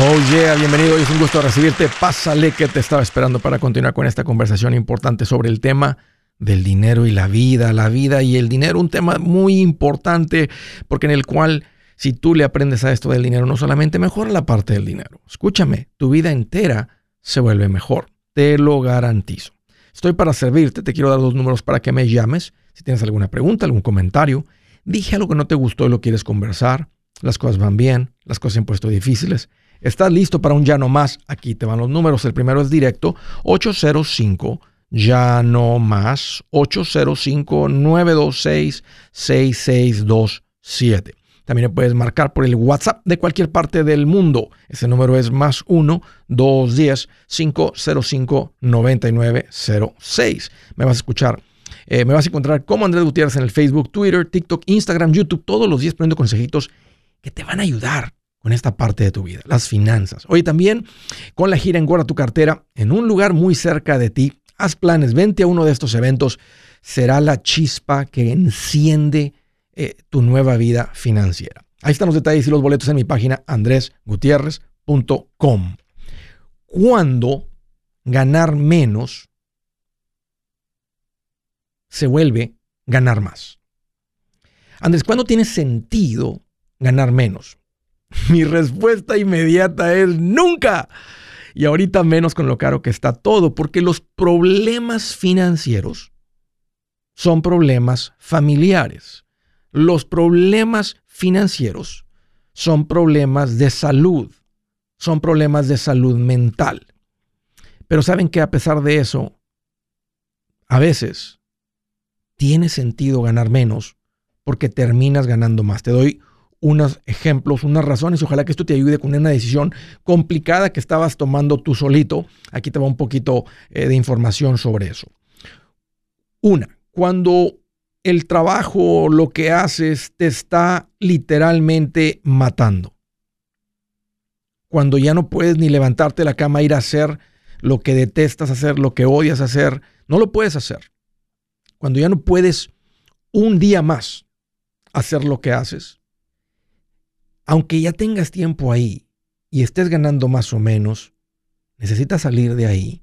Oh yeah, bienvenido. es un gusto recibirte. Pásale que te estaba esperando para continuar con esta conversación importante sobre el tema del dinero y la vida, la vida y el dinero, un tema muy importante porque en el cual si tú le aprendes a esto del dinero, no solamente mejora la parte del dinero. Escúchame, tu vida entera se vuelve mejor. Te lo garantizo. Estoy para servirte. Te quiero dar dos números para que me llames. Si tienes alguna pregunta, algún comentario, dije algo que no te gustó y lo quieres conversar. Las cosas van bien, las cosas se han puesto difíciles. ¿Estás listo para un ya no más? Aquí te van los números. El primero es directo, 805 ya no más, 805-926-6627. También puedes marcar por el WhatsApp de cualquier parte del mundo. Ese número es más 1-210-505-9906. Me vas a escuchar. Eh, me vas a encontrar como Andrés Gutiérrez en el Facebook, Twitter, TikTok, Instagram, YouTube, todos los días poniendo consejitos que te van a ayudar con esta parte de tu vida, las finanzas. Oye, también con la gira Engorda tu cartera en un lugar muy cerca de ti. Haz planes, vente a uno de estos eventos. Será la chispa que enciende eh, tu nueva vida financiera. Ahí están los detalles y los boletos en mi página andresgutierrez.com. Cuando ganar menos se vuelve ganar más. Andrés, ¿cuándo tiene sentido ganar menos? Mi respuesta inmediata es nunca. Y ahorita menos con lo caro que está todo, porque los problemas financieros son problemas familiares los problemas financieros son problemas de salud, son problemas de salud mental. Pero saben que a pesar de eso, a veces tiene sentido ganar menos porque terminas ganando más. Te doy unos ejemplos, unas razones. Ojalá que esto te ayude con una decisión complicada que estabas tomando tú solito. Aquí te va un poquito eh, de información sobre eso. Una, cuando el trabajo, lo que haces, te está literalmente matando. Cuando ya no puedes ni levantarte de la cama, ir a hacer lo que detestas hacer, lo que odias hacer, no lo puedes hacer. Cuando ya no puedes un día más hacer lo que haces, aunque ya tengas tiempo ahí y estés ganando más o menos, necesitas salir de ahí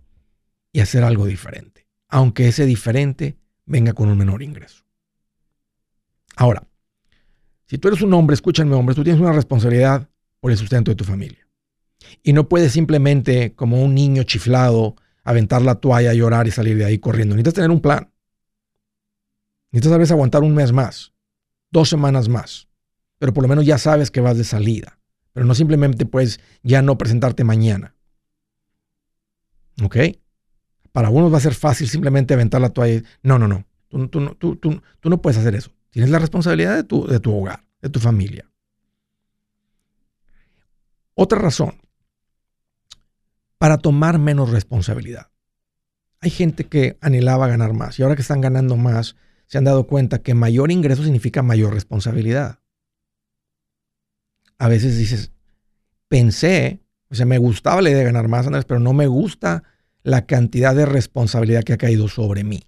y hacer algo diferente, aunque ese diferente venga con un menor ingreso. Ahora, si tú eres un hombre, escúchame hombre, tú tienes una responsabilidad por el sustento de tu familia. Y no puedes simplemente, como un niño chiflado, aventar la toalla, llorar y salir de ahí corriendo. Necesitas tener un plan. Necesitas a veces aguantar un mes más, dos semanas más. Pero por lo menos ya sabes que vas de salida. Pero no simplemente puedes ya no presentarte mañana. ¿Ok? Para unos va a ser fácil simplemente aventar la toalla. No, no, no. Tú, tú, no puedes hacer eso. Tienes la responsabilidad de tu, de tu hogar, de tu familia. Otra razón, para tomar menos responsabilidad. Hay gente que anhelaba ganar más y ahora que están ganando más, se han dado cuenta que mayor ingreso significa mayor responsabilidad. A veces dices, pensé, o sea, me gustaba la idea de ganar más, Andrés, pero no me gusta la cantidad de responsabilidad que ha caído sobre mí.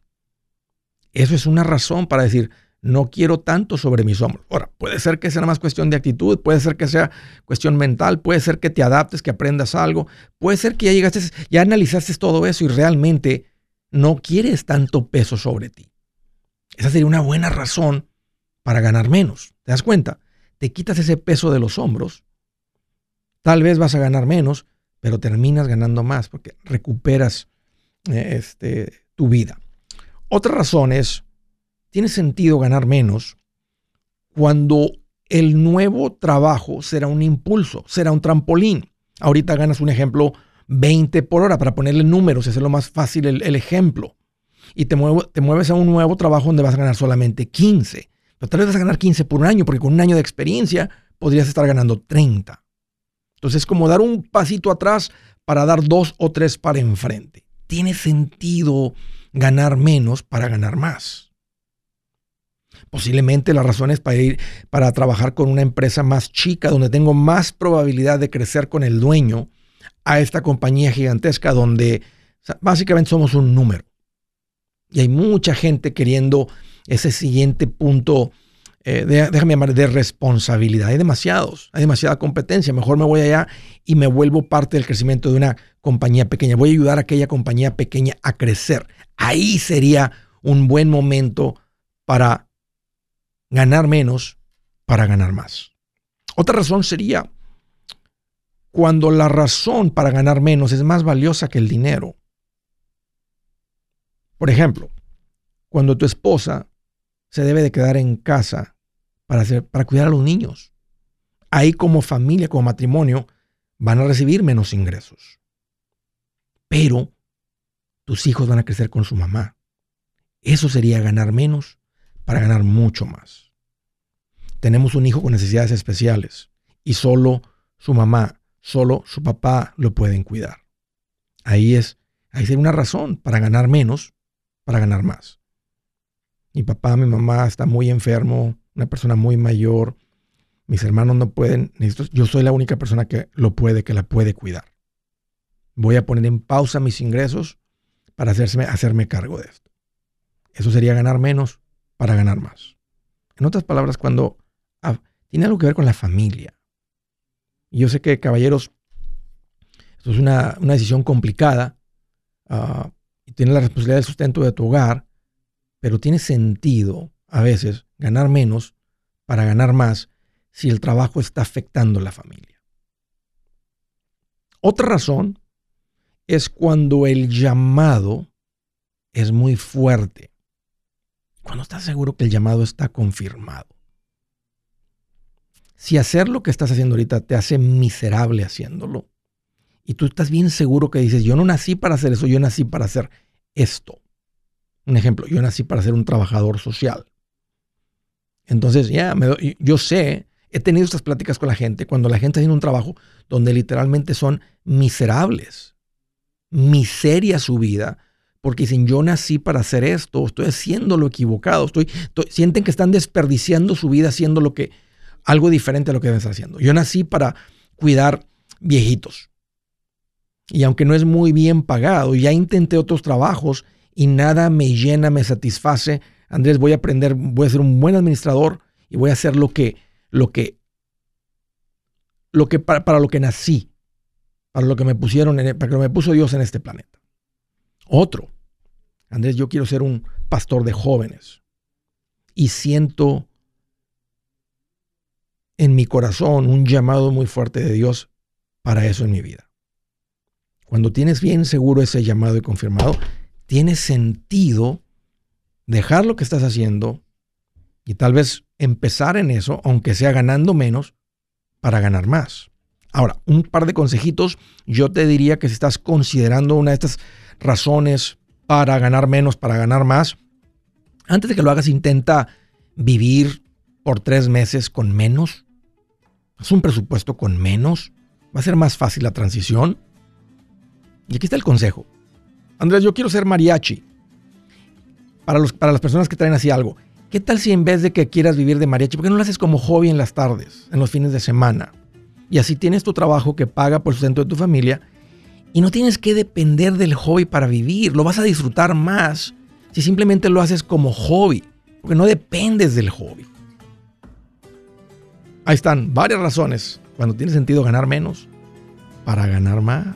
Eso es una razón para decir, no quiero tanto sobre mis hombros. Ahora, puede ser que sea más cuestión de actitud, puede ser que sea cuestión mental, puede ser que te adaptes, que aprendas algo, puede ser que ya llegaste, ya analizaste todo eso y realmente no quieres tanto peso sobre ti. Esa sería una buena razón para ganar menos. ¿Te das cuenta? Te quitas ese peso de los hombros, tal vez vas a ganar menos, pero terminas ganando más porque recuperas eh, este, tu vida. Otra razón es tiene sentido ganar menos cuando el nuevo trabajo será un impulso, será un trampolín. Ahorita ganas un ejemplo 20 por hora para ponerle números, ese es lo más fácil el, ejemplo. Y te, te, mueves a un nuevo trabajo donde vas a ganar solamente 15. Pero tal vez vas a ganar 15 por un año, porque con un año de experiencia podrías estar ganando 30. Entonces es como dar un pasito atrás para dar dos o tres para enfrente. Tiene sentido ganar menos para ganar más. Posiblemente la razón es para ir para trabajar con una empresa más chica, donde tengo más probabilidad de crecer con el dueño, a esta compañía gigantesca donde básicamente somos un número. Y hay mucha gente queriendo ese siguiente punto eh, déjame llamar, de responsabilidad. Hay demasiados, hay demasiada competencia. Mejor me voy allá y me vuelvo parte del crecimiento de una compañía pequeña. Voy a ayudar a aquella compañía pequeña a crecer. Ahí sería un buen momento para ganar menos, para ganar más. Otra razón sería cuando la razón para ganar menos es más valiosa que el dinero. Por ejemplo, cuando tu esposa se debe de quedar en casa para, hacer, para cuidar a los niños. Ahí como familia, como matrimonio, van a recibir menos ingresos. Pero tus hijos van a crecer con su mamá. Eso sería ganar menos para ganar mucho más. Tenemos un hijo con necesidades especiales y solo su mamá, solo su papá lo pueden cuidar. Ahí es, ahí sería una razón para ganar menos, para ganar más. Mi papá, mi mamá está muy enfermo, una persona muy mayor. Mis hermanos no pueden, yo soy la única persona que lo puede, que la puede cuidar. Voy a poner en pausa mis ingresos para hacerme, hacerme cargo de esto. Eso sería ganar menos para ganar más. En otras palabras, cuando ah, tiene algo que ver con la familia. Y yo sé que, caballeros, esto es una, decisión complicada ah, y tiene la responsabilidad del sustento de tu hogar, pero tiene sentido a veces ganar menos para ganar más si el trabajo está afectando a la familia. Otra razón es cuando el llamado es muy fuerte. Cuando estás seguro que el llamado está confirmado. Si hacer lo que estás haciendo ahorita te hace miserable haciéndolo, y tú estás bien seguro que dices, yo no nací para hacer eso, yo nací para hacer esto. Un ejemplo, yo nací para ser un trabajador social. Entonces, ya, yo sé, he tenido estas pláticas con la gente cuando la gente haciendo un trabajo donde literalmente son miserables, miseria su vida, porque dicen, yo nací para hacer esto, estoy haciendo lo equivocado, estoy, sienten que están desperdiciando su vida haciendo lo que, algo diferente a lo que deben estar haciendo. Yo nací para cuidar viejitos. Y aunque no es muy bien pagado, ya intenté otros trabajos y nada me llena, me satisface. Andrés, voy a aprender, voy a ser un buen administrador y voy a hacer lo que, lo que, lo que para, lo que nací, para lo que me pusieron, en, para lo que me puso Dios en este planeta. Otro, Andrés, yo quiero ser un pastor de jóvenes y siento en mi corazón un llamado muy fuerte de Dios para eso en mi vida. Cuando tienes bien seguro ese llamado y confirmado, tiene sentido dejar lo que estás haciendo y tal vez empezar en eso, aunque sea ganando menos, para ganar más. Ahora, un par de consejitos. Yo te diría que si estás considerando una de estas razones para ganar menos, para ganar más, antes de que lo hagas, intenta vivir por tres meses con menos. Haz un presupuesto con menos. Va a ser más fácil la transición. Y aquí está el consejo. Andrés, yo quiero ser mariachi. Para, los, para las personas que traen así algo. ¿Qué tal si en vez de que quieras vivir de mariachi, por qué no lo haces como hobby en las tardes, en los fines de semana? Y así tienes tu trabajo que paga por el sustento de tu familia y no tienes que depender del hobby para vivir. Lo vas a disfrutar más si simplemente lo haces como hobby, porque no dependes del hobby. Ahí están varias razones cuando tiene sentido ganar menos para ganar más.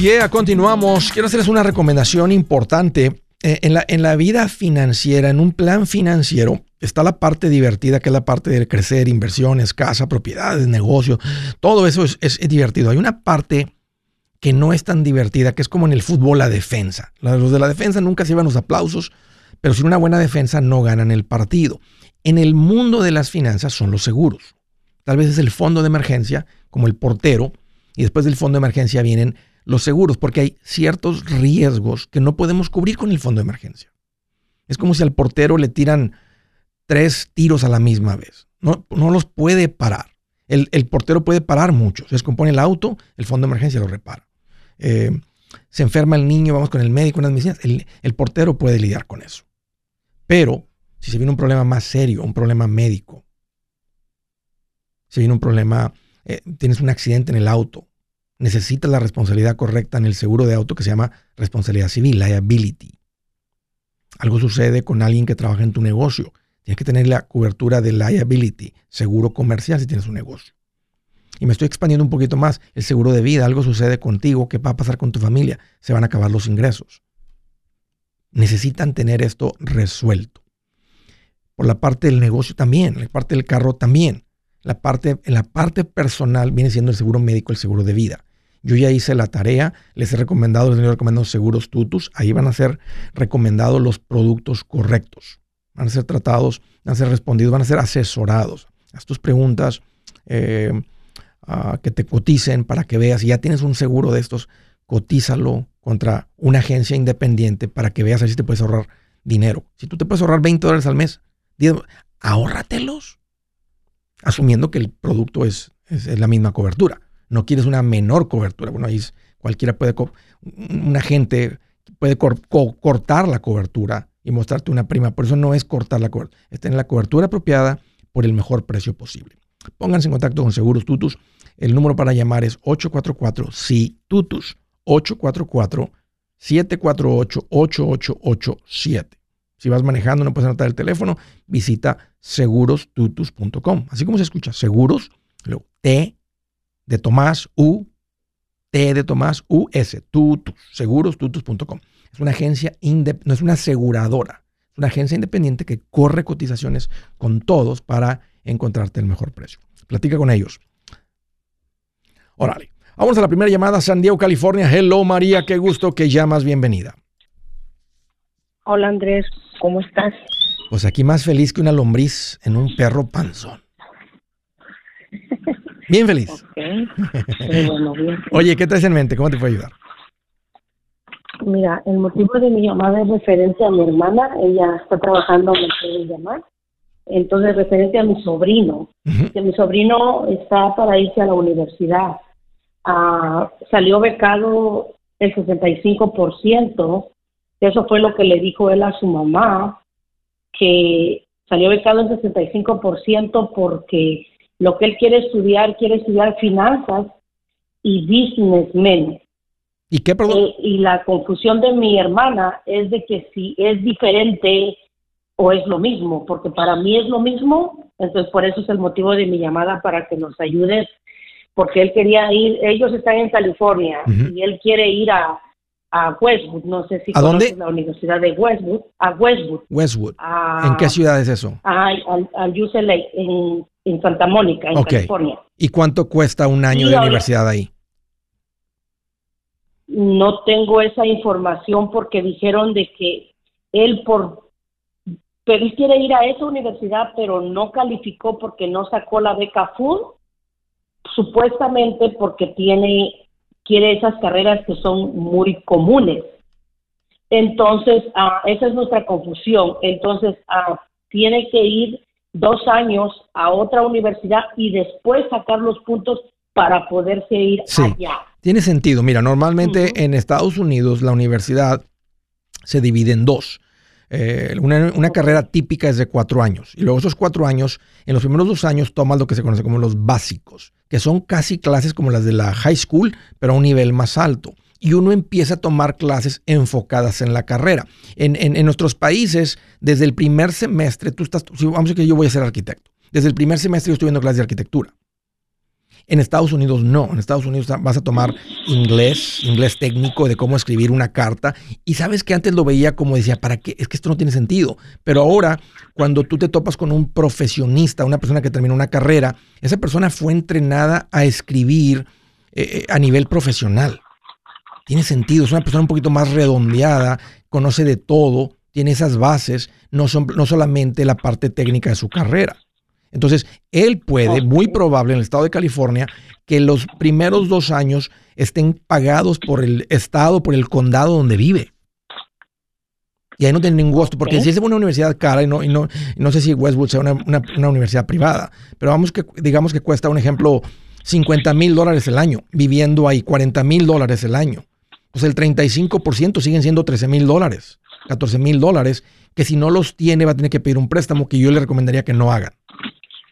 yeah, continuamos. Quiero hacerles una recomendación importante eh, en, la, en la vida financiera, en un plan financiero, está la parte divertida, que es la parte de crecer, inversiones, casa, propiedades, negocios. Todo eso es, es, divertido. Hay una parte que no es tan divertida, que es como en el fútbol la defensa. Los de la defensa nunca se llevan los aplausos, pero sin una buena defensa no ganan el partido. En el mundo de las finanzas son los seguros. Tal vez es el fondo de emergencia, como el portero, y después del fondo de emergencia vienen los seguros, porque hay ciertos riesgos que no podemos cubrir con el fondo de emergencia. Es como si al portero le tiran tres tiros a la misma vez. No, no los puede parar. El, portero puede parar mucho. Se descompone el auto, el fondo de emergencia lo repara. Eh, se enferma el niño, vamos con el médico, unas medicinas. El, el portero puede lidiar con eso. Pero si se viene un problema más serio, un problema médico, si viene un problema, eh, tienes un accidente en el auto, necesitas la responsabilidad correcta en el seguro de auto que se llama responsabilidad civil, liability. Algo sucede con alguien que trabaja en tu negocio. Tienes que tener la cobertura de liability, seguro comercial si tienes un negocio. Y me estoy expandiendo un poquito más. El seguro de vida, algo sucede contigo, ¿qué va a pasar con tu familia? Se van a acabar los ingresos. Necesitan tener esto resuelto. Por la parte del negocio también, la parte del carro también. La parte, en la parte personal viene siendo el seguro médico, el seguro de vida. Yo ya hice la tarea, les he recomendado, les he recomendado seguros tutus, ahí van a ser recomendados los productos correctos, van a ser tratados, van a ser respondidos, van a ser asesorados. Haz tus preguntas, eh, que te coticen para que veas, si ya tienes un seguro de estos, cotízalo contra una agencia independiente para que veas si te puedes ahorrar dinero. Si tú te puedes ahorrar 20 dólares al mes, ahórratelos, asumiendo que el producto es, es la misma cobertura no quieres una menor cobertura. Bueno, ahí cualquiera puede, un agente puede cortar la cobertura y mostrarte una prima. Por eso no es cortar la cobertura, es tener la cobertura apropiada por el mejor precio posible. Pónganse en contacto con Seguros Tutus. El número para llamar es 844-SI-TUTUS. 844-748-8887. Si vas manejando, no puedes anotar el teléfono, visita segurostutus.com. Así como se escucha, seguros, T de Tomás U, T de Tomás U, S, Tutus, seguros, tutus.com. Es una agencia, no es una aseguradora, es una agencia independiente que corre cotizaciones con todos para encontrarte el mejor precio. Platica con ellos. Órale. Vamos a la primera llamada, San Diego, California. Hello María, qué gusto que llamas, bienvenida. Hola Andrés, ¿cómo estás? Pues aquí más feliz que una lombriz en un perro panzón. Bien feliz. Oye, ¿qué traes en mente? ¿Cómo te puedo ayudar? Mira, el motivo de mi llamada es referencia a mi hermana. Ella está trabajando, me puede llamar. Entonces, referencia a mi sobrino. Que mi sobrino está para irse a la universidad. Ah, salió becado el 65%. Eso fue lo que le dijo él a su mamá, que salió becado el 65% porque lo que él quiere estudiar, quiere estudiar finanzas y businessmen. ¿Y qué? Eh, y la confusión de mi hermana es de que si es diferente o es lo mismo, porque para mí es lo mismo, entonces por eso es el motivo de mi llamada para que nos ayudes porque él quería ir, ellos están en California y él quiere ir a, a Westwood, no sé si ¿A dónde? la Universidad de Westwood, a Westwood. Westwood. ¿En qué ciudad es eso? al, al UCLA, en, en, Santa Mónica, en California. ¿Y cuánto cuesta un año de universidad ahí? No tengo esa información porque dijeron de que él por pero él quiere ir a esa universidad, pero no calificó porque no sacó la beca full, supuestamente porque tiene quiere esas carreras que son muy comunes. Entonces, ah, esa es nuestra confusión. Entonces, ah, tiene que ir dos años a otra universidad y después sacar los puntos para poderse ir allá. Tiene sentido. Mira, normalmente en Estados Unidos la universidad se divide en dos. Eh, una, una, carrera típica es de cuatro años. Y luego esos cuatro años, en los primeros dos años tomas lo que se conoce como los básicos que son casi clases como las de la high school, pero a un nivel más alto. Y uno empieza a tomar clases enfocadas en la carrera. En, en, nuestros países, desde el primer semestre, tú estás, vamos a que yo voy a ser arquitecto. Desde el primer semestre yo estoy viendo clases de arquitectura. En Estados Unidos no. En Estados Unidos vas a tomar inglés, inglés técnico de cómo escribir una carta. Y sabes que antes lo veía como decía, ¿para qué? Es que esto no tiene sentido. Pero ahora, cuando tú te topas con un profesionista, una persona que terminó una carrera, esa persona fue entrenada a escribir eh, eh, a nivel profesional. Tiene sentido. Es una persona un poquito más redondeada, conoce de todo, tiene esas bases, no, son, no solamente la parte técnica de su carrera. Entonces, él puede, muy probable en el estado de California, que los primeros dos años estén pagados por el estado, por el condado donde vive. Y ahí no tiene ningún costo, porque si es una universidad cara, y no, y no, no sé si Westwood sea una, universidad privada, pero vamos que, digamos que cuesta, un ejemplo, 50 mil dólares el año, viviendo ahí, 40 mil dólares el año. Pues el 35% siguen siendo 13 mil dólares, 14 mil dólares, que si no los tiene va a tener que pedir un préstamo que yo le recomendaría que no hagan.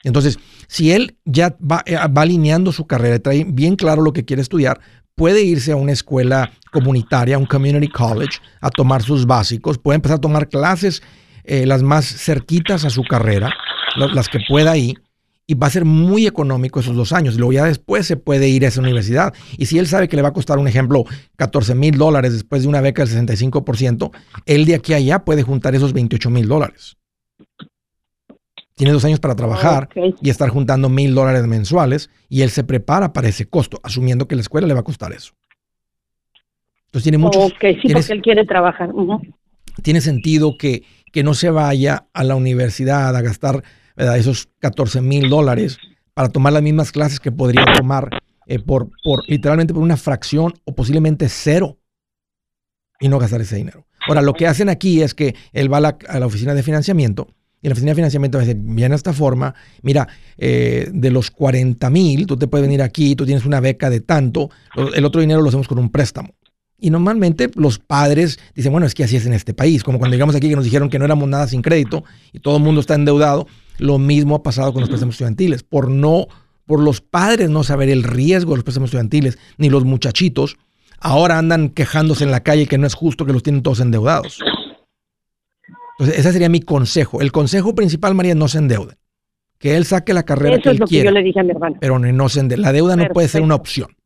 Entonces, si él ya eh, va, alineando su carrera, trae bien claro lo que quiere estudiar, puede irse a una escuela comunitaria, un community college, a tomar sus básicos, puede empezar a tomar clases eh, las más cerquitas a su carrera, las que pueda ahí, y va a ser muy económico esos dos años. Luego ya después se puede ir a esa universidad. Y si él sabe que le va a costar, un ejemplo, 14 mil dólares después de una beca del 65%, él de aquí a allá puede juntar esos 28 mil dólares tiene dos años para trabajar y estar juntando mil dólares mensuales y él se prepara para ese costo, asumiendo que la escuela le va a costar eso. Entonces tiene mucho. Ok, sí, porque él quiere trabajar. Tiene sentido que, que no se vaya a la universidad a gastar esos 14 mil dólares para tomar las mismas clases que podría tomar eh, por, por literalmente por una fracción o posiblemente cero y no gastar ese dinero. Ahora, lo que hacen aquí es que él va a la oficina de financiamiento y la oficina de financiamiento va a decir, viene esta forma, mira, eh, de los 40 mil, tú te puedes venir aquí, tú tienes una beca de tanto, el otro dinero lo hacemos con un préstamo. Y normalmente los padres dicen, bueno, es que así es en este país, como cuando llegamos aquí que nos dijeron que no éramos nada sin crédito y todo el mundo está endeudado, lo mismo ha pasado con los préstamos estudiantiles, por no, por los padres no saber el riesgo de los préstamos estudiantiles, ni los muchachitos, ahora andan quejándose en la calle que no es justo que los tienen todos endeudados. Entonces, ese sería mi consejo. El consejo principal, María, no se endeude. Que él saque la carrera que él lo quiera, que yo le dije a mi hermano. Pero no se endeude. La deuda no puede ser una opción.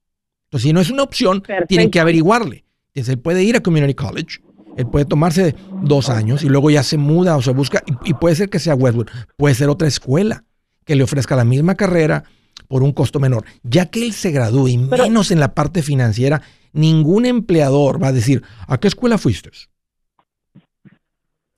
Entonces, si no es una opción, tienen que averiguarle. Él puede ir a Community College, él puede tomarse dos años y luego ya se muda o se busca, y, puede ser que sea Westwood, puede ser otra escuela que le ofrezca la misma carrera por un costo menor. Ya que él se gradúe, y menos en la parte financiera, ningún empleador va a decir, ¿a qué escuela fuiste?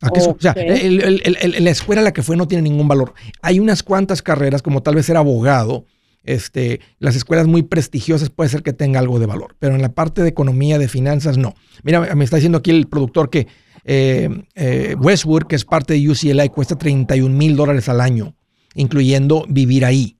O sea, la escuela a la que fue no tiene ningún valor. Hay unas cuantas carreras, como tal vez ser abogado, este, las escuelas muy prestigiosas puede ser que tenga algo de valor, pero en la parte de economía, de finanzas, no. Mira, me está diciendo aquí el productor que eh, eh, Westwood, que es parte de UCLA, cuesta 31 mil dólares al año, incluyendo vivir ahí.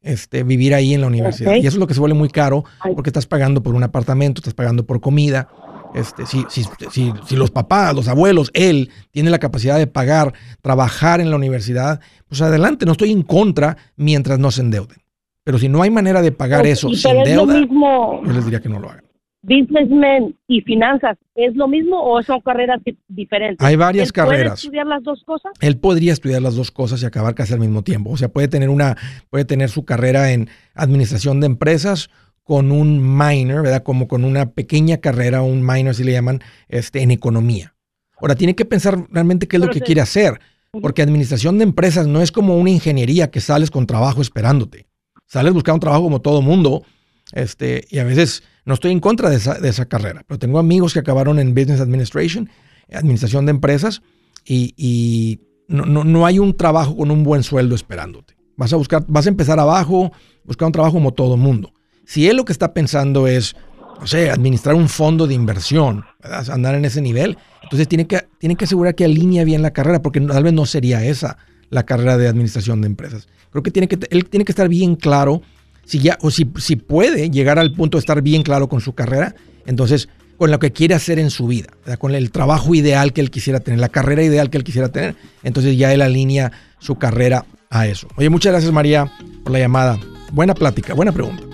Este, vivir ahí en la universidad. Y eso es lo que se vuelve muy caro porque estás pagando por un apartamento, estás pagando por comida. Este, si, si, si, si, los papás, los abuelos, él tiene la capacidad de pagar, trabajar en la universidad, pues adelante, no estoy en contra mientras no se endeuden. Pero si no hay manera de pagar eso sin deuda, yo les diría que no lo hagan. businessman y finanzas, ¿es lo mismo o son carreras diferentes? Hay varias carreras. ¿Puede estudiar las dos cosas? Él podría estudiar las dos cosas y acabar casi al mismo tiempo. O sea, puede tener una, puede tener su carrera en administración de empresas con un minor, ¿verdad? Como con una pequeña carrera, un minor, si le llaman, este, en economía. Ahora, tiene que pensar realmente qué es lo que quiere hacer, porque administración de empresas no es como una ingeniería que sales con trabajo esperándote. Sales buscando un trabajo como todo mundo, este, y a veces no estoy en contra de esa, carrera, pero tengo amigos que acabaron en Business Administration, administración de empresas, y, no, no, hay un trabajo con un buen sueldo esperándote. Vas a buscar, vas a empezar abajo, buscar un trabajo como todo mundo. Si él lo que está pensando es, no sé, administrar un fondo de inversión, andar en ese nivel, entonces tiene que, tiene que asegurar que alinea bien la carrera, porque tal vez no sería esa la carrera de administración de empresas. Creo que, tiene que él tiene que estar bien claro si ya, o si, si puede llegar al punto de estar bien claro con su carrera, entonces con lo que quiere hacer en su vida, con el trabajo ideal que él quisiera tener, la carrera ideal que él quisiera tener, entonces ya él alinea su carrera a eso. Oye, muchas gracias María por la llamada. Buena plática, buena pregunta.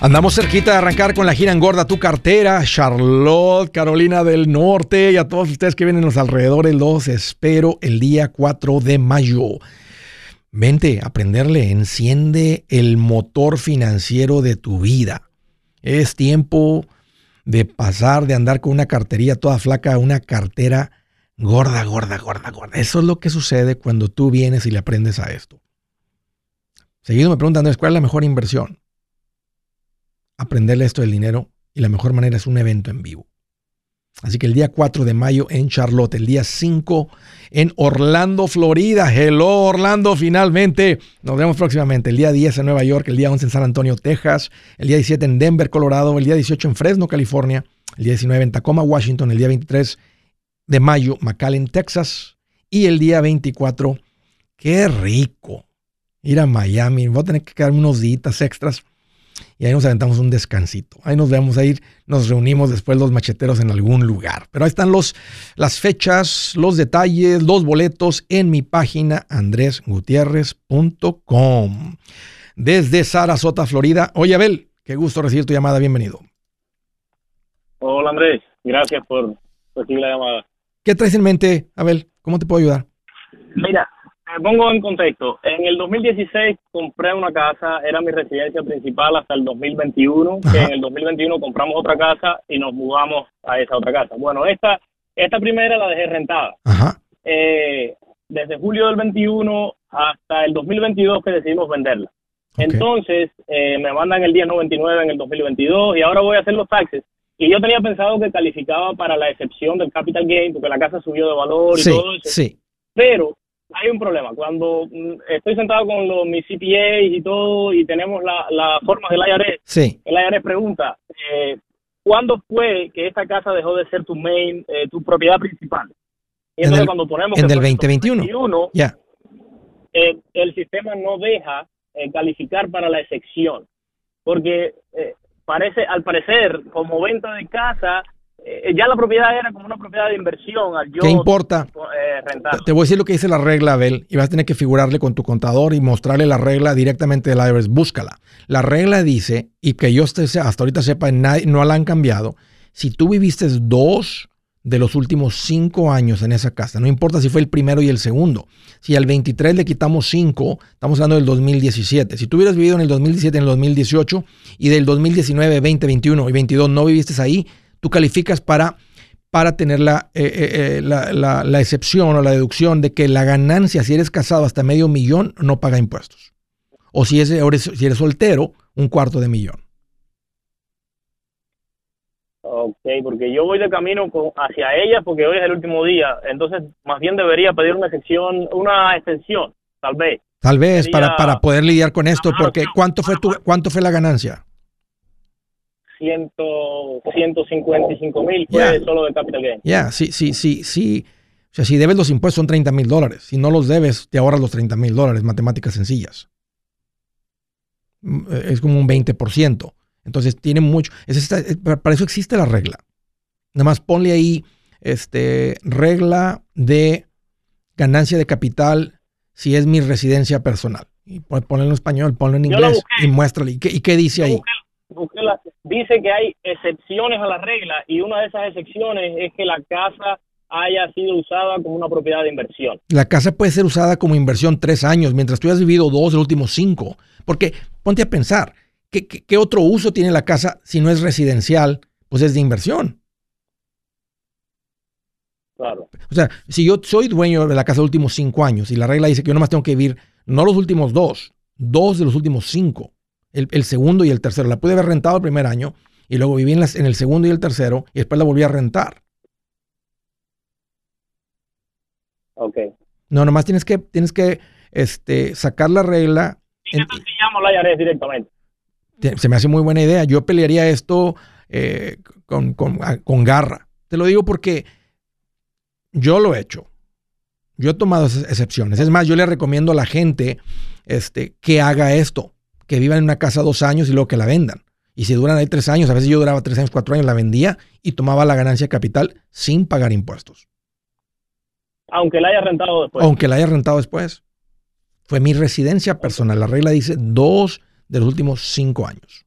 Andamos cerquita de arrancar con la gira engorda tu cartera, Charlotte, Carolina del Norte y a todos ustedes que vienen en los alrededores, los espero el día 4 de mayo. Vente, aprenderle, enciende el motor financiero de tu vida. Es tiempo de pasar de andar con una cartería toda flaca a una cartera gorda, gorda, gorda, gorda. Eso es lo que sucede cuando tú vienes y le aprendes a esto. Seguido me preguntan, ¿cuál es la mejor inversión? Aprenderle esto del dinero y la mejor manera es un evento en vivo. Así que el día 4 de mayo en Charlotte, el día 5 en Orlando, Florida. Hello Orlando, finalmente. Nos vemos próximamente. El día 10 en Nueva York, el día 11 en San Antonio, Texas, el día 17 en Denver, Colorado, el día 18 en Fresno, California, el día 19 en Tacoma, Washington, el día 23 de mayo, McAllen, Texas, y el día 24, qué rico, ir a Miami. Voy a tener que quedarme unos días extras y ahí nos aventamos un descansito. Ahí nos vamos a ir, nos reunimos después los macheteros en algún lugar. Pero ahí están los, las fechas, los detalles, los boletos en mi página andresgutierrez.com. Desde Sarasota, Florida. Oye, Abel, qué gusto recibir tu llamada. Bienvenido. Hola, Andrés. Gracias por recibir la llamada. ¿Qué traes en mente, Abel? ¿Cómo te puedo ayudar? Mira, pongo en contexto. En el 2016 compré una casa, era mi residencia principal hasta el 2021, que en el 2021 compramos otra casa y nos mudamos a esa otra casa. Bueno, esta, esta primera la dejé rentada. Eh, desde julio del 21 hasta el 2022 que decidimos venderla. Entonces, eh, me mandan el 1099 en el 2022 y ahora voy a hacer los taxes. Y yo tenía pensado que calificaba para la excepción del capital gain porque la casa subió de valor y todo eso. Sí. Pero hay un problema. Cuando mm, estoy sentado con los, mis CPAs y todo y tenemos la, la forma del IRS, sí. el IRS pregunta, eh, ¿cuándo fue que esta casa dejó de ser tu main, eh, tu propiedad principal? Y entonces cuando ponemos... En el 2021. Ya. Eh, el sistema no deja eh, calificar para la excepción, porque parece, al parecer, como venta de casa, eh, ya la propiedad era como una propiedad de inversión al yo ¿Qué importa? eh, rentar. Te voy a decir lo que dice la regla, Abel, y vas a tener que figurarle con tu contador y mostrarle la regla directamente del IRS. Búscala. La regla dice, y que yo hasta ahorita sepa, nadie- no la han cambiado, si tú viviste dos de los últimos cinco años en esa casa, no importa si fue el primero y el segundo, si al 23 le quitamos cinco, estamos hablando del 2017. Si tú hubieras vivido en el 2017, en el 2018, y del 2019, 20, 21 y 22 no viviste ahí, tú calificas para para tener la, eh, eh, eh, la, la- la excepción o la deducción de que la ganancia, si eres casado hasta medio millón, no paga impuestos. O si, es, eres, si eres soltero, un cuarto de millón. Ok, porque yo voy de camino hacia ella porque hoy es el último día. Entonces, más bien debería pedir una excepción, una extensión, tal vez. Tal vez Sería- para, para poder lidiar con esto, porque. ¿cuánto fue, tu, ¿cuánto fue la ganancia? Ciento, 155 mil fue Ya. solo de capital gain. Ya, sí, sí, sí, sí. O sea, si debes los impuestos son 30 mil dólares. Si no los debes, te ahorras los 30 mil dólares. Matemáticas sencillas. Mm, eh, Es como un 20%. Entonces tiene mucho. es esta- es- para eso existe la regla. Nada más ponle ahí este, regla de ganancia de capital si es mi residencia personal. Y pon- ponle en español, ponlo en inglés y muéstrale. ¿Y qué, y qué dice ahí? Busqué la- dice que hay excepciones a la regla y una de esas excepciones es que la casa haya sido usada como una propiedad de inversión. La casa puede ser usada como inversión tres años, mientras tú hayas vivido dos de los últimos cinco. Porque ponte a pensar, ¿qué, qué, qué otro uso tiene la casa si no es residencial? Pues es de inversión. Claro. O sea, si yo soy dueño de la casa de los últimos cinco años y la regla dice que yo nomás tengo que vivir, no los últimos dos, dos de los últimos cinco, el, el segundo y el tercero. La pude haber rentado el primer año y luego viví en, las- en el segundo y el tercero y después la volví a rentar. Ok. No, nomás tienes que, tienes que este, sacar la regla. ¿Y qué llamo a la directamente? Te- se me hace muy buena idea. Yo pelearía esto eh, con, con- con garra. Te lo digo porque yo lo he hecho. Yo he tomado esas excepciones. Es más, yo le recomiendo a la gente este, que haga esto, que vivan en una casa dos años y luego que la vendan. Y si duran ahí tres años, a veces yo duraba tres años, cuatro años, la vendía y tomaba la ganancia de capital sin pagar impuestos, Aunque la haya rentado después. aunque la haya rentado después. Fue mi residencia personal. La regla dice dos de los últimos cinco años.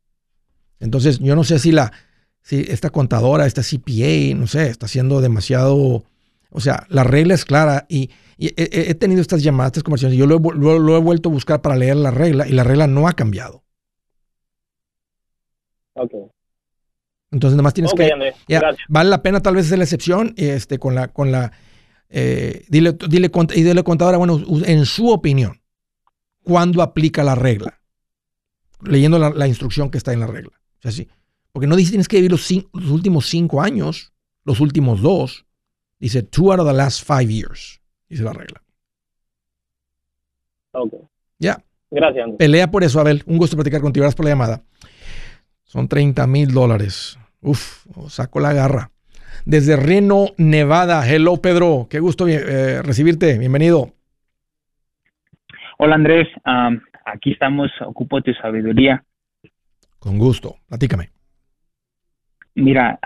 Entonces, yo no sé si la, si esta contadora, esta CPA, no sé, está haciendo demasiado. O sea, la regla es clara y, y he, tenido estas llamadas, estas conversaciones. Yo lo he, vu- lo- lo he vuelto a buscar para leer la regla y la regla no ha cambiado. Ok. Entonces, nada más tienes Ok, que. Ya, vale la pena tal vez hacer la excepción y este, con la. Con la eh, dile, dile, y dile contadora, bueno, en su opinión, ¿cuándo aplica la regla? Leyendo la, la instrucción que está en la regla. O sea, sí. Porque no dice tienes que vivir los, cin- los últimos cinco años, los últimos dos. Dice two out of the last five years. Dice la regla. Ok. Ya. Gracias, Andrés. Pelea por eso, Abel. Un gusto platicar contigo. Gracias por la llamada. Son 30 mil dólares. Uf, saco la garra. Desde Reno, Nevada. Hello, Pedro. Qué gusto eh, recibirte. Bienvenido. Hola Andrés, aquí estamos, ocupo tu sabiduría. Con gusto. Platícame. Mira,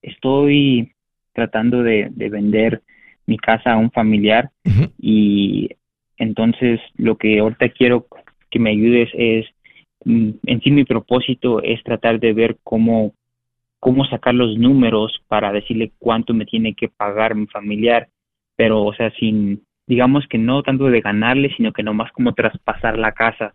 estoy tratando de, de vender mi casa a un familiar y entonces lo que ahorita quiero que me ayudes es, mm, en sí mi propósito es tratar de ver cómo, cómo sacar los números para decirle cuánto me tiene que pagar mi familiar, pero o sea, sin, digamos que no tanto de ganarle, sino que nomás como traspasar la casa.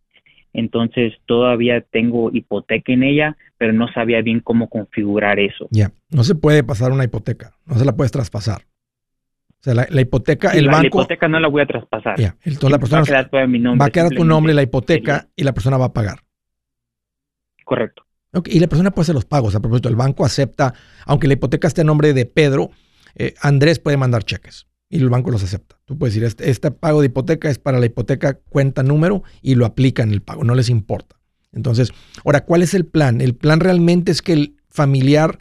Entonces todavía tengo hipoteca en ella, pero no sabía bien cómo configurar eso. Ya. No se puede pasar una hipoteca. No se la puedes traspasar. O sea, la, la hipoteca, Sí, el la, la banco. hipoteca no la voy a traspasar. Ya. Entonces la va persona a quedar en mi nombre. va a quedar tu nombre la hipoteca y la persona va a pagar. Correcto. Ok, Y la persona puede hacer los pagos. A propósito, el banco acepta, aunque la hipoteca esté a nombre de Pedro, eh, Andrés puede mandar cheques y el banco los acepta. Tú puedes decir, este, este pago de hipoteca es para la hipoteca cuenta número y lo aplican el pago, no les importa. Entonces, ahora, ¿cuál es el plan? ¿El plan realmente es que el familiar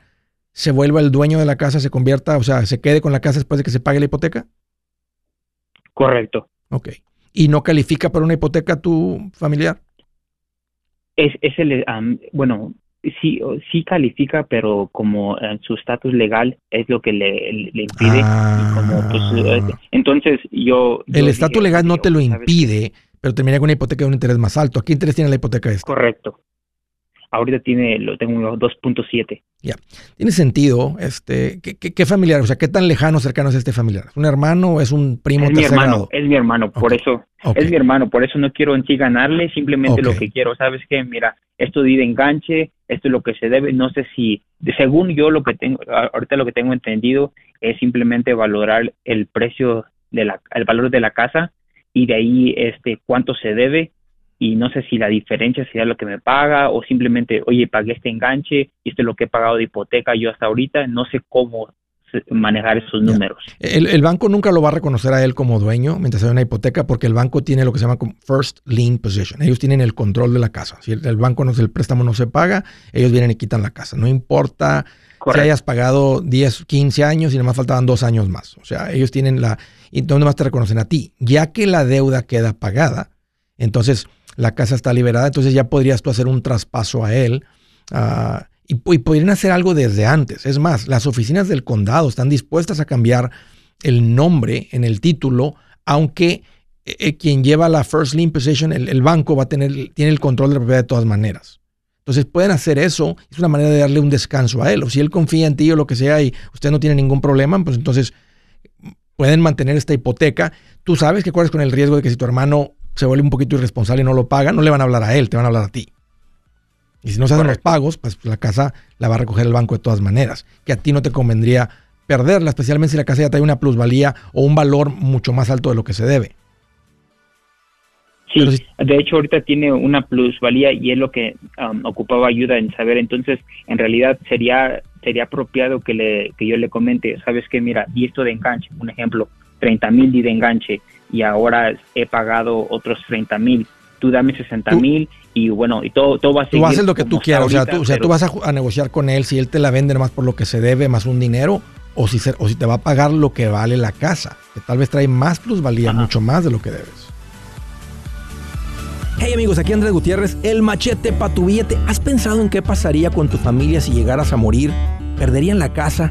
se vuelva el dueño de la casa, se convierta, o sea, se quede con la casa después de que se pague la hipoteca? Correcto. Ok. ¿Y no califica para una hipoteca tu familiar? Es, es el, am, bueno, sí, sí califica, pero como en su estatus legal es lo que le, impide. Ah. Pues, eh, entonces yo... El estatus legal no te lo impide, pero termina con una hipoteca de un interés más alto. ¿A qué interés tiene la hipoteca esta? Correcto ahorita tiene, lo tengo 2.7. Ya, tiene sentido. Este, ¿qué, familiar? O sea, ¿qué tan lejano, cercano es este familiar? ¿Es un hermano o es un primo? Es mi hermano, es mi hermano, por eso, es mi hermano, por eso no quiero en sí ganarle, simplemente lo que quiero, ¿sabes qué? Mira, esto de enganche, esto es lo que se debe, no sé si, según yo lo que tengo, ahorita lo que tengo entendido es simplemente valorar el precio de la, el valor de la casa y de ahí este cuánto se debe y no sé si la diferencia sería lo que me paga o simplemente, oye, pagué este enganche y esto es lo que he pagado de hipoteca yo hasta ahorita, no sé cómo manejar esos números. El, banco nunca lo va a reconocer a él como dueño mientras hay una hipoteca porque el banco tiene lo que se llama first lien position. Ellos tienen el control de la casa. Si el, banco no el préstamo no se paga, ellos vienen y quitan la casa. No importa si hayas pagado 10, 15 años y nada más faltaban dos años más. O sea, ellos tienen la... ¿Y dónde más te reconocen a ti? Ya que la deuda queda pagada, entonces la casa está liberada, entonces ya podrías tú hacer un traspaso a él ah, y, podrían hacer algo desde antes. Es más, las oficinas del condado están dispuestas a cambiar el nombre en el título, aunque eh, eh, quien lleva la first lien position, el, banco va a tener, tiene el control de la propiedad de todas maneras. Entonces pueden hacer eso, es una manera de darle un descanso a él. O si él confía en ti o lo que sea y usted no tiene ningún problema, pues entonces pueden mantener esta hipoteca. Tú sabes que corres con el riesgo de que si tu hermano se vuelve un poquito irresponsable y no lo paga, no le van a hablar a él, te van a hablar a ti. Y si no se hacen los pagos, pues la casa la va a recoger el banco de todas maneras. Que a ti no te convendría perderla, especialmente si la casa ya trae una plusvalía o un valor mucho más alto de lo que se debe. Sí, de hecho ahorita tiene una plusvalía y es lo que um, ocupaba ayuda en saber. Entonces, en realidad sería sería apropiado que le que yo le comente, sabes que mira, y esto de enganche, un ejemplo, 30 mil de enganche, y ahora he pagado otros 30 mil. Tú dame 60 mil y bueno, y todo, todo va a seguir. Tú haces lo que tú quieras, o sea, tú, o sea, tú vas a, negociar con él si él te la vende más por lo que se debe, más un dinero, o si, o si te va a pagar lo que vale la casa, que tal vez trae más plusvalía, mucho más de lo que debes. Hey amigos, aquí Andrés Gutiérrez, el machete para tu billete. ¿Has pensado en qué pasaría con tu familia si llegaras a morir? ¿Perderían la casa?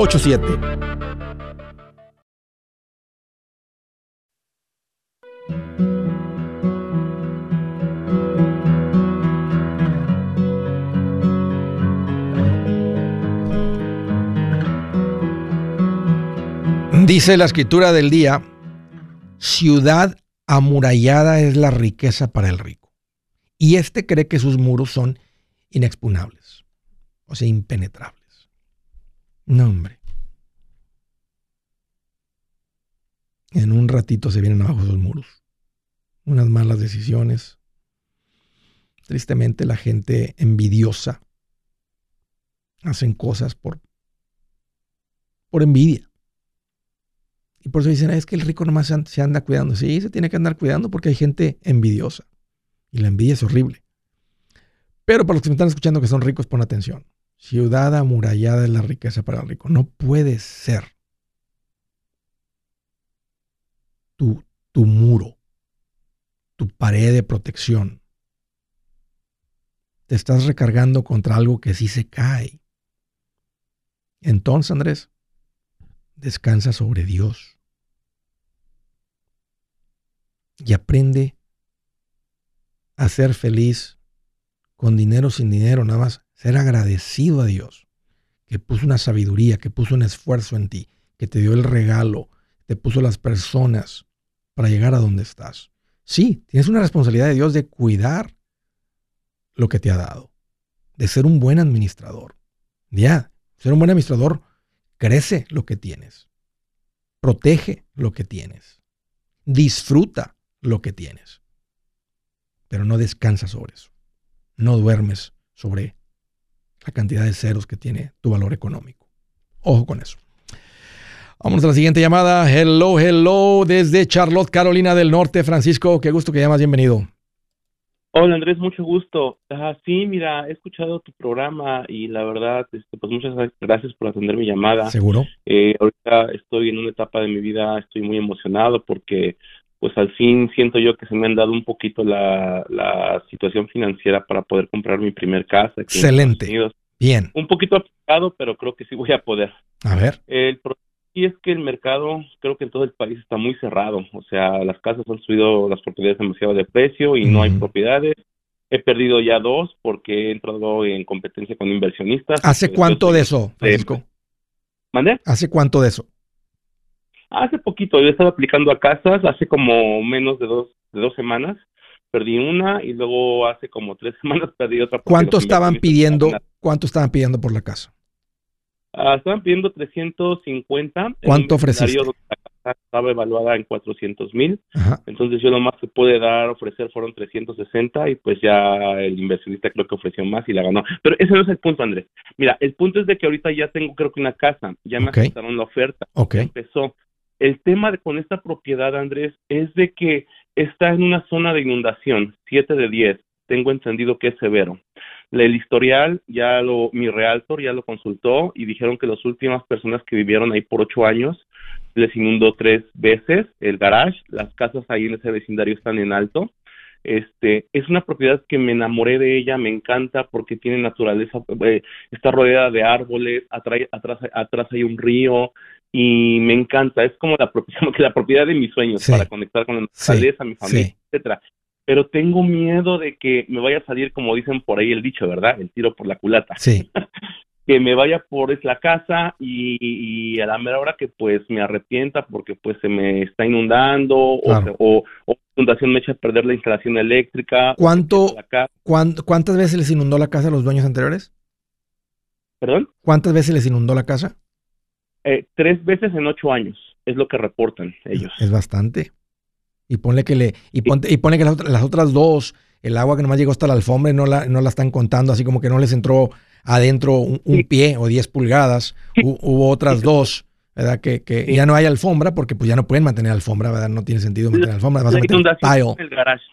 844-748-8887 Dice la escritura del día, ciudad amurallada es la riqueza para el rico. Y este cree que sus muros son inexpugnables, o sea, impenetrables. No, hombre. En un ratito se vienen abajo esos muros. Unas malas decisiones. Tristemente la gente envidiosa hacen cosas por, por envidia. Y por eso dicen, es que el rico nomás se anda cuidando. Sí, se tiene que andar cuidando porque hay gente envidiosa. Y la envidia es horrible. Pero para los que me están escuchando que son ricos, pon atención. Ciudad amurallada es la riqueza para el rico. No puede ser tu, tu muro, tu pared de protección. Te estás recargando contra algo que sí se cae. Entonces, Andrés, descansa sobre Dios. Y aprende a ser feliz con dinero sin dinero, nada más ser agradecido a Dios, que puso una sabiduría, que puso un esfuerzo en ti, que te dio el regalo, te puso las personas para llegar a donde estás. Sí, tienes una responsabilidad de Dios de cuidar lo que te ha dado, de ser un buen administrador. Ya, ser un buen administrador crece lo que tienes, protege lo que tienes, disfruta lo que tienes, pero no descansa sobre eso, no duermes sobre la cantidad de ceros que tiene tu valor económico. Ojo con eso. Vamos a la siguiente llamada. Hello, hello, desde Charlotte, Carolina del Norte. Francisco, qué gusto que llamas, bienvenido. Hola Andrés, mucho gusto. sí, mira, he escuchado tu programa y la verdad, este, pues muchas gracias por atender mi llamada. Seguro. Eh, ahorita estoy en una etapa de mi vida, estoy muy emocionado porque pues al fin siento yo que se me han dado un poquito la, la situación financiera para poder comprar mi primer casa. Excelente. Bien. Un poquito aplicado, pero creo que sí voy a poder. A ver. El problema es que el mercado, creo que en todo el país está muy cerrado. O sea, las casas han subido las propiedades demasiado de precio y no hay propiedades. He perdido ya dos porque he entrado en competencia con inversionistas. ¿Hace cuánto de eso, Francisco? ¿Mande? ¿Hace cuánto de eso? Hace poquito, yo estaba aplicando a casas, hace como menos de dos, de dos semanas, perdí una y luego hace como tres semanas perdí otra. ¿Cuánto estaban pidiendo, cuánto estaban pidiendo por la casa? Ah, estaban pidiendo 350. ¿Cuánto ofreciste? La casa estaba evaluada en 400 mil. Entonces yo lo más que pude dar, ofrecer fueron 360 y pues ya el inversionista creo que ofreció más y la ganó. Pero ese no es el punto, Andrés. Mira, el punto es de que ahorita ya tengo creo que una casa, ya me aceptaron la oferta. Ok. Empezó. El tema con esta propiedad, Andrés, es de que está en una zona de inundación, 7 de 10. Tengo entendido que es severo. El historial, ya lo, mi realtor ya lo consultó y dijeron que las últimas personas que vivieron ahí por ocho años les inundó tres veces el garage. Las casas ahí en ese vecindario están en alto. Este, es una propiedad que me enamoré de ella, me encanta porque tiene naturaleza, eh, está rodeada de árboles, atrás hay un río, y me encanta, es como la, que la propiedad de mis sueños para conectar con la naturaleza, mi familia, etcétera. Pero tengo miedo de que me vaya a salir, como dicen por ahí el dicho, ¿verdad? El tiro por la culata. Sí. que me vaya por la casa y, a la mera hora que pues me arrepienta porque pues se me está inundando o, o, inundación me echa a perder la instalación eléctrica. ¿Cuánto, ¿Cuántas veces les inundó la casa a los dueños anteriores? ¿Perdón? ¿Cuántas veces les inundó la casa? Eh, tres veces en ocho años, es lo que reportan ellos. Es bastante. Y ponle que le, y, ponte, y pone que las, otras dos, el agua que nomás llegó hasta la alfombra no la, no la están contando, así como que no les entró adentro un, pie o diez pulgadas. Hubo otras dos, ¿verdad? Que, que ya no hay alfombra porque pues ya no pueden mantener alfombra, ¿verdad? No tiene sentido mantener alfombra. la inundación es en el garage.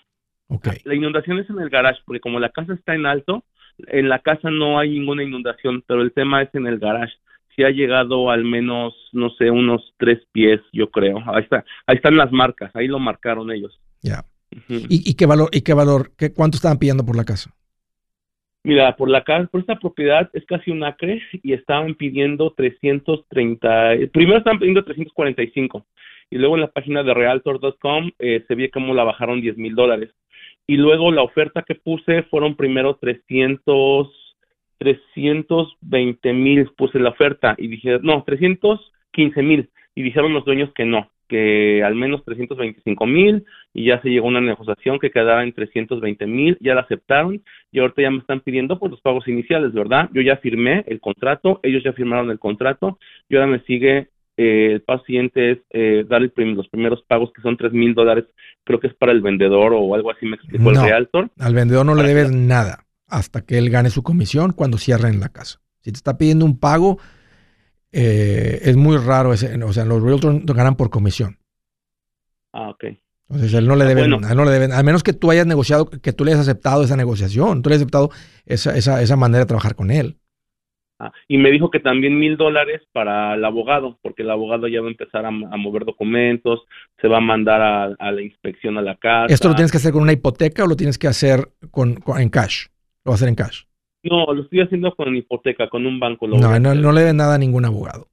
La inundación es en el garage porque como la casa está en alto, en la casa no hay ninguna inundación, pero el tema es en el garage sí ha llegado al menos, no sé, unos tres pies, yo creo. Ahí está, ahí están las marcas, ahí lo marcaron ellos. Ya. ¿Y, qué valor, y qué valor, qué, cuánto estaban pidiendo por la casa? Mira, por la casa, por esta propiedad es casi un acre y estaban pidiendo 330, primero estaban pidiendo 345 y luego en la página de realtor.com eh, se ve cómo la bajaron 10 mil dólares. Y luego la oferta que puse fueron primero 300, 320 mil puse la oferta y dije, no, 315 mil. Y dijeron los dueños que no, que al menos 325 mil y ya se llegó a una negociación que quedaba en 320 mil, ya la aceptaron y ahorita ya me están pidiendo por pues, los pagos iniciales, ¿verdad? Yo ya firmé el contrato, ellos ya firmaron el contrato y ahora me sigue eh, el paso siguiente es eh, dar los primeros pagos que son 3 mil dólares, creo que es para el vendedor o algo así me explicó el realtor. Al vendedor no le debes nada hasta que él gane su comisión cuando cierren la casa. Si te está pidiendo un pago, eh, es muy raro. Ese, o sea, los realtors ganan por comisión. Ah, ok. Entonces él no le ah, debe, no le debe, al menos que tú hayas negociado, que tú le hayas aceptado esa negociación, tú le hayas aceptado esa, esa, esa manera de trabajar con él. Ah, y me dijo que también mil dólares para el abogado, porque el abogado ya va a empezar a, mover documentos, se va a mandar a, la inspección a la casa. ¿Esto lo tienes que hacer con una hipoteca o lo tienes que hacer con en cash? ¿Lo va a hacer en cash? No, lo estoy haciendo con hipoteca, con un banco. no, no, le den nada a ningún abogado.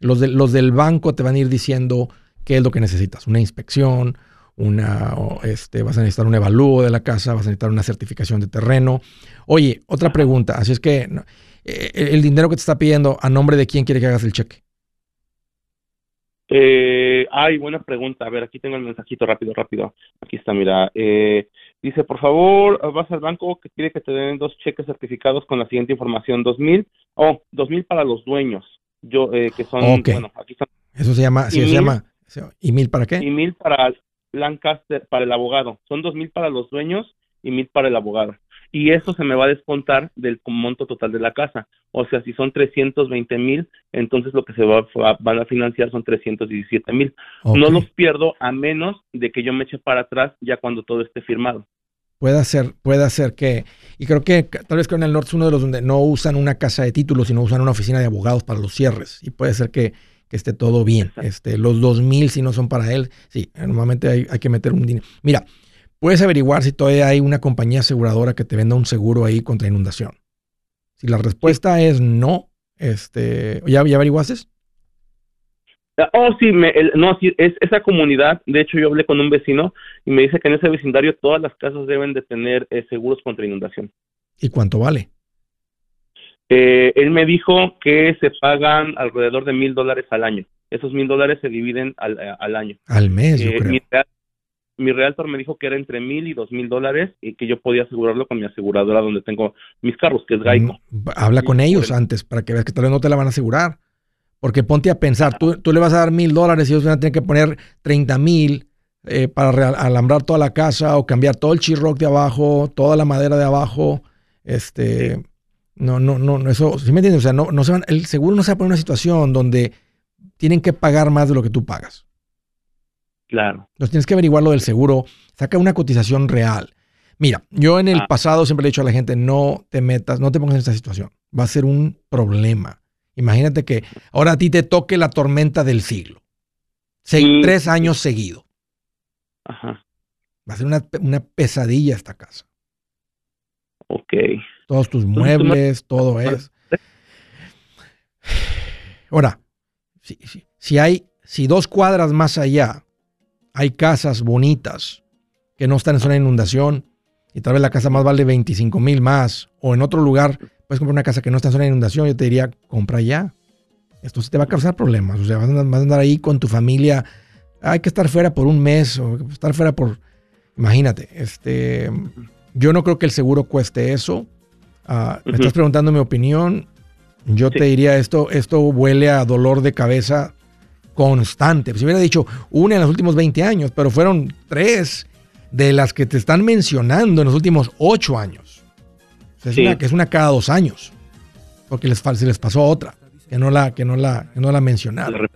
Los, de, los del banco te van a ir diciendo qué es lo que necesitas. Una inspección, una, este, vas a necesitar un evalúo de la casa, vas a necesitar una certificación de terreno. Oye, otra pregunta. Así es que eh, el dinero que te está pidiendo, ¿a nombre de quién quiere que hagas el cheque? Eh, ay, buena pregunta. A ver, aquí tengo el mensajito rápido, rápido. Aquí está, mira. Eh, dice, por favor, vas al banco que quiere que te den dos cheques certificados con la siguiente información. Dos mil, oh, dos mil para los dueños. Yo, eh, que son, bueno, aquí están. Eso se llama, se llama, ¿y mil para qué? Y mil para Lancaster, para el abogado. Son dos mil para los dueños y mil para el abogado y eso se me va a descontar del monto total de la casa. O sea, si son 320 mil, entonces lo que se va, van a financiar son 317 mil. No los pierdo a menos de que yo me eche para atrás ya cuando todo esté firmado. Puede ser, puede ser que, y creo que tal vez con el norte es uno de los donde no usan una casa de títulos, sino usan una oficina de abogados para los cierres. Y puede ser que, esté todo bien. Este, los 2.000 si no son para él, sí, normalmente hay, hay que meter un dinero. Mira, Puedes averiguar si todavía hay una compañía aseguradora que te venda un seguro ahí contra inundación. Si la respuesta es no, este, ¿ya, ya averiguaste? Ah, oh, sí, me, no, sí, es esa comunidad. De hecho, yo hablé con un vecino y me dice que en ese vecindario todas las casas deben de tener eh, seguros contra inundación. ¿Y cuánto vale? Eh, él me dijo que se pagan alrededor de mil dólares al año. Esos mil dólares se dividen al, eh, año. Al mes, yo creo mi realtor me dijo que era entre mil y dos mil dólares y que yo podía asegurarlo con mi aseguradora donde tengo mis carros, que es Gaico. Mm, habla con ellos antes para que veas que tal vez no te la van a asegurar. Porque ponte a pensar, tú, le vas a dar mil dólares y ellos van a tener que poner treinta mil eh, para alambrar toda la casa o cambiar todo el chirroc de abajo, toda la madera de abajo. Este, no, no, no, eso, ¿sí me entiendes? O sea, no, no se van, el seguro no se va a poner en una situación donde tienen que pagar más de lo que tú pagas. Claro. Entonces tienes que averiguar lo del seguro, saca una cotización real. Mira, yo en el ah. pasado siempre le he dicho a la gente, no te metas, no te pongas en esta situación. Va a ser un problema. Imagínate que ahora a ti te toque la tormenta del siglo. Tres años seguidos. Ajá. Va a ser una, pesadilla esta casa. Ok. Todos tus muebles, todo es. Ahora, si, si hay, si dos cuadras más allá hay casas bonitas que no están en zona de inundación y tal vez la casa más vale 25 mil más o en otro lugar puedes comprar una casa que no está en zona de inundación, yo te diría, compra ya. Esto te va a causar problemas. O sea, vas a, andar, ahí con tu familia. Hay que estar fuera por un mes o estar fuera por... Imagínate, este, yo no creo que el seguro cueste eso. Ah, me estás preguntando mi opinión. Yo te diría esto, esto huele a dolor de cabeza constante. Si hubiera dicho una en los últimos 20 años, pero fueron tres de las que te están mencionando en los últimos ocho años. es, una, que es una cada dos años. Porque les, se les pasó otra, que no la, que no la, que no la mencionaron.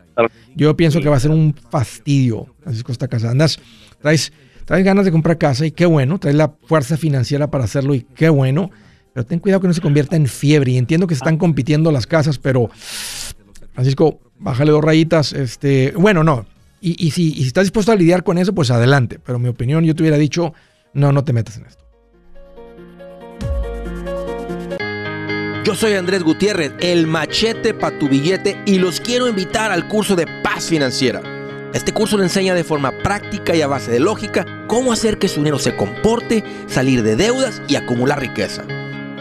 Yo pienso que va a ser un fastidio, Francisco, esta casa. Andas, traes, traes ganas de comprar casa y qué bueno, traes la fuerza financiera para hacerlo y qué bueno. Pero ten cuidado que no se convierta en fiebre. Y entiendo que se están compitiendo las casas, pero Francisco, bájale dos rayitas. Este, bueno, no. Y, si, y si estás dispuesto a lidiar con eso, pues adelante. Pero mi opinión, yo te hubiera dicho, no, no te metas en esto. Yo soy Andrés Gutiérrez, el machete para tu billete, y los quiero invitar al curso de paz financiera. Este curso le enseña de forma práctica y a base de lógica cómo hacer que su dinero se comporte, salir de deudas y acumular riqueza.